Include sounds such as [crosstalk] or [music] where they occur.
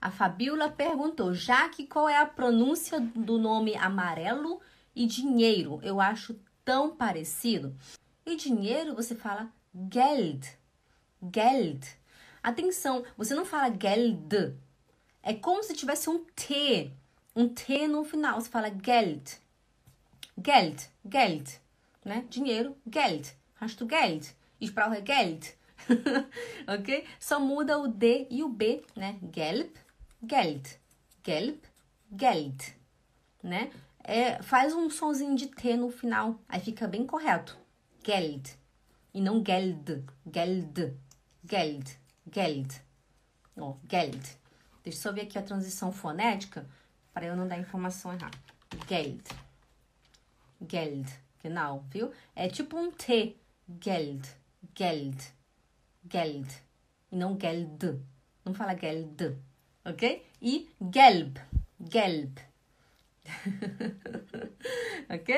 A Fabiola perguntou, Jaque, qual é a pronúncia do nome amarelo e dinheiro? Eu acho tão parecido. E dinheiro você fala Geld. Geld. Atenção, você não fala Geld. É como se tivesse um T. Um T no final. Você fala Geld. Geld. Geld. Né? Dinheiro. Geld. Hast du Geld? Ich brauche Geld. [laughs] ok? Só muda o D e o B, né? Gelb, Geld. Gelb, Geld. Né? É, faz um sonzinho de T no final. Aí fica bem correto. Geld. E não Geld. Geld. Geld. Geld. Oh, Geld. Deixa eu só ver aqui a transição fonética para eu não dar informação errada. Geld. Geld. Genau, viu? É tipo um T. Geld. Geld. Geld. E não Geld. Não fala Geld. Ok? E Gelb. Gelb. [laughs] ok?